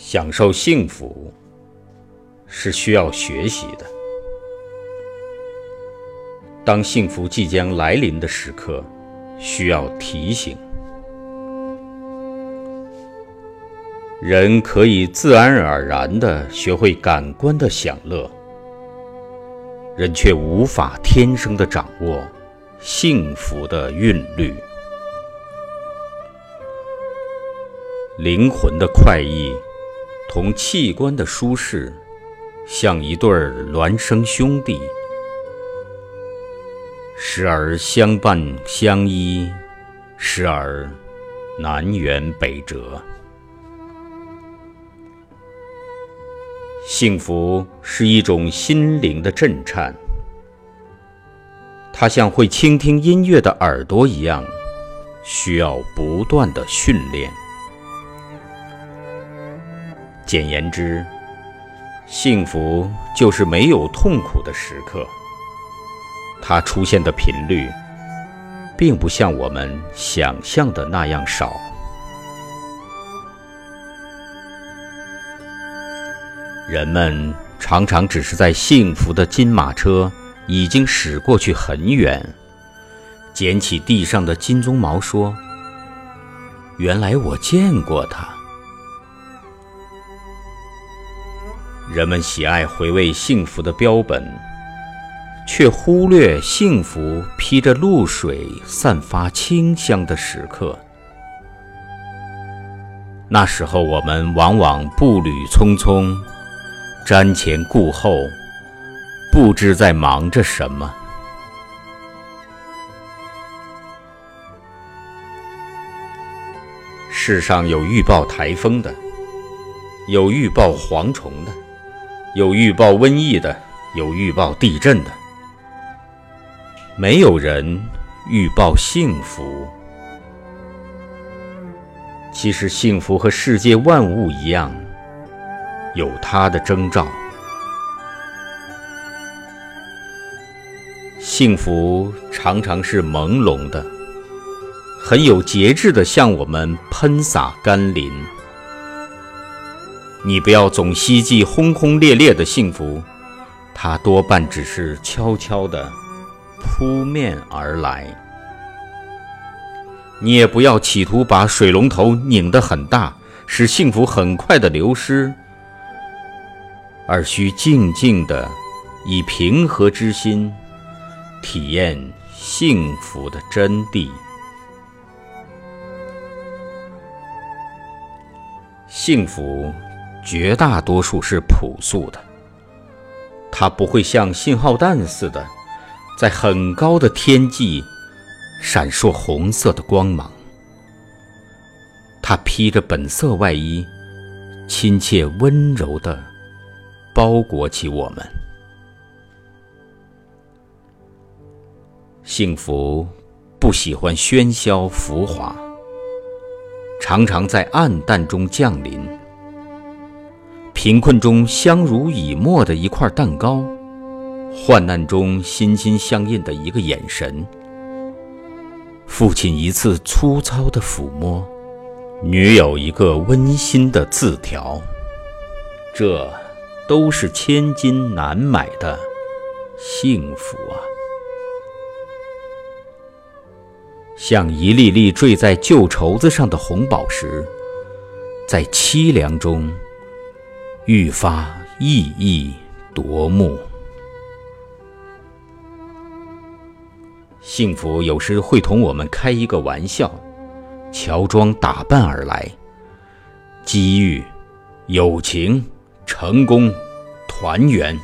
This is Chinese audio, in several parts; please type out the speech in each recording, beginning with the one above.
享受幸福是需要学习的。当幸福即将来临的时刻，需要提醒。人可以自然而然地学会感官的享乐，人却无法天生地掌握幸福的韵律。灵魂的快意。同器官的舒适，像一对孪生兄弟，时而相伴相依，时而南辕北辙。幸福是一种心灵的震颤，它像会倾听音乐的耳朵一样，需要不断的训练。简言之，幸福就是没有痛苦的时刻。它出现的频率，并不像我们想象的那样少。人们常常只是在幸福的金马车已经驶过去很远，捡起地上的金鬃毛说：“原来我见过它。”人们喜爱回味幸福的标本，却忽略幸福披着露水、散发清香的时刻。那时候，我们往往步履匆匆，瞻前顾后，不知在忙着什么。世上有预报台风的，有预报蝗虫的。有预报瘟疫的，有预报地震的，没有人预报幸福。其实，幸福和世界万物一样，有它的征兆。幸福常常是朦胧的，很有节制的向我们喷洒甘霖。你不要总希冀轰轰烈烈的幸福，它多半只是悄悄地扑面而来。你也不要企图把水龙头拧得很大，使幸福很快的流失，而需静静地以平和之心体验幸福的真谛。幸福。绝大多数是朴素的，它不会像信号弹似的，在很高的天际闪烁红色的光芒。它披着本色外衣，亲切温柔地包裹起我们。幸福不喜欢喧嚣浮华，常常在暗淡中降临。贫困中相濡以沫的一块蛋糕，患难中心心相印的一个眼神，父亲一次粗糙的抚摸，女友一个温馨的字条，这都是千金难买的幸福啊！像一粒粒坠在旧绸子上的红宝石，在凄凉中。愈发熠熠夺目。幸福有时会同我们开一个玩笑，乔装打扮而来。机遇、友情、成功、团圆，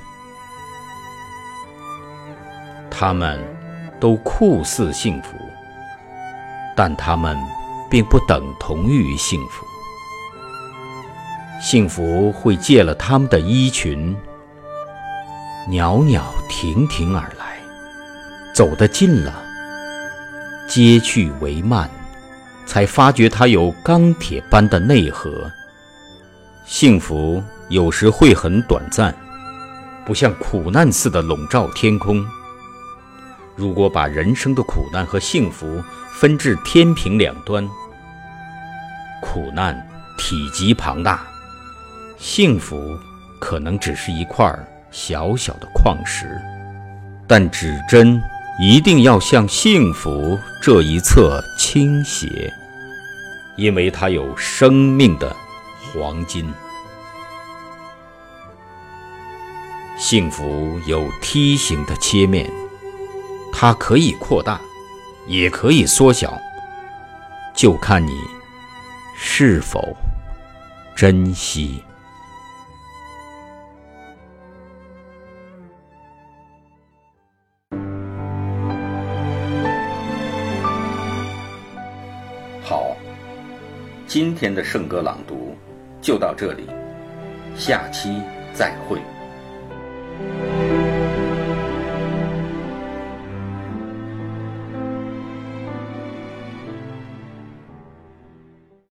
他们都酷似幸福，但他们并不等同于幸福。幸福会借了他们的衣裙，袅袅婷婷而来，走得近了，接去为慢，才发觉它有钢铁般的内核。幸福有时会很短暂，不像苦难似的笼罩天空。如果把人生的苦难和幸福分至天平两端，苦难体积庞大。幸福可能只是一块小小的矿石，但指针一定要向幸福这一侧倾斜，因为它有生命的黄金。幸福有梯形的切面，它可以扩大，也可以缩小，就看你是否珍惜。今天的圣歌朗读就到这里，下期再会。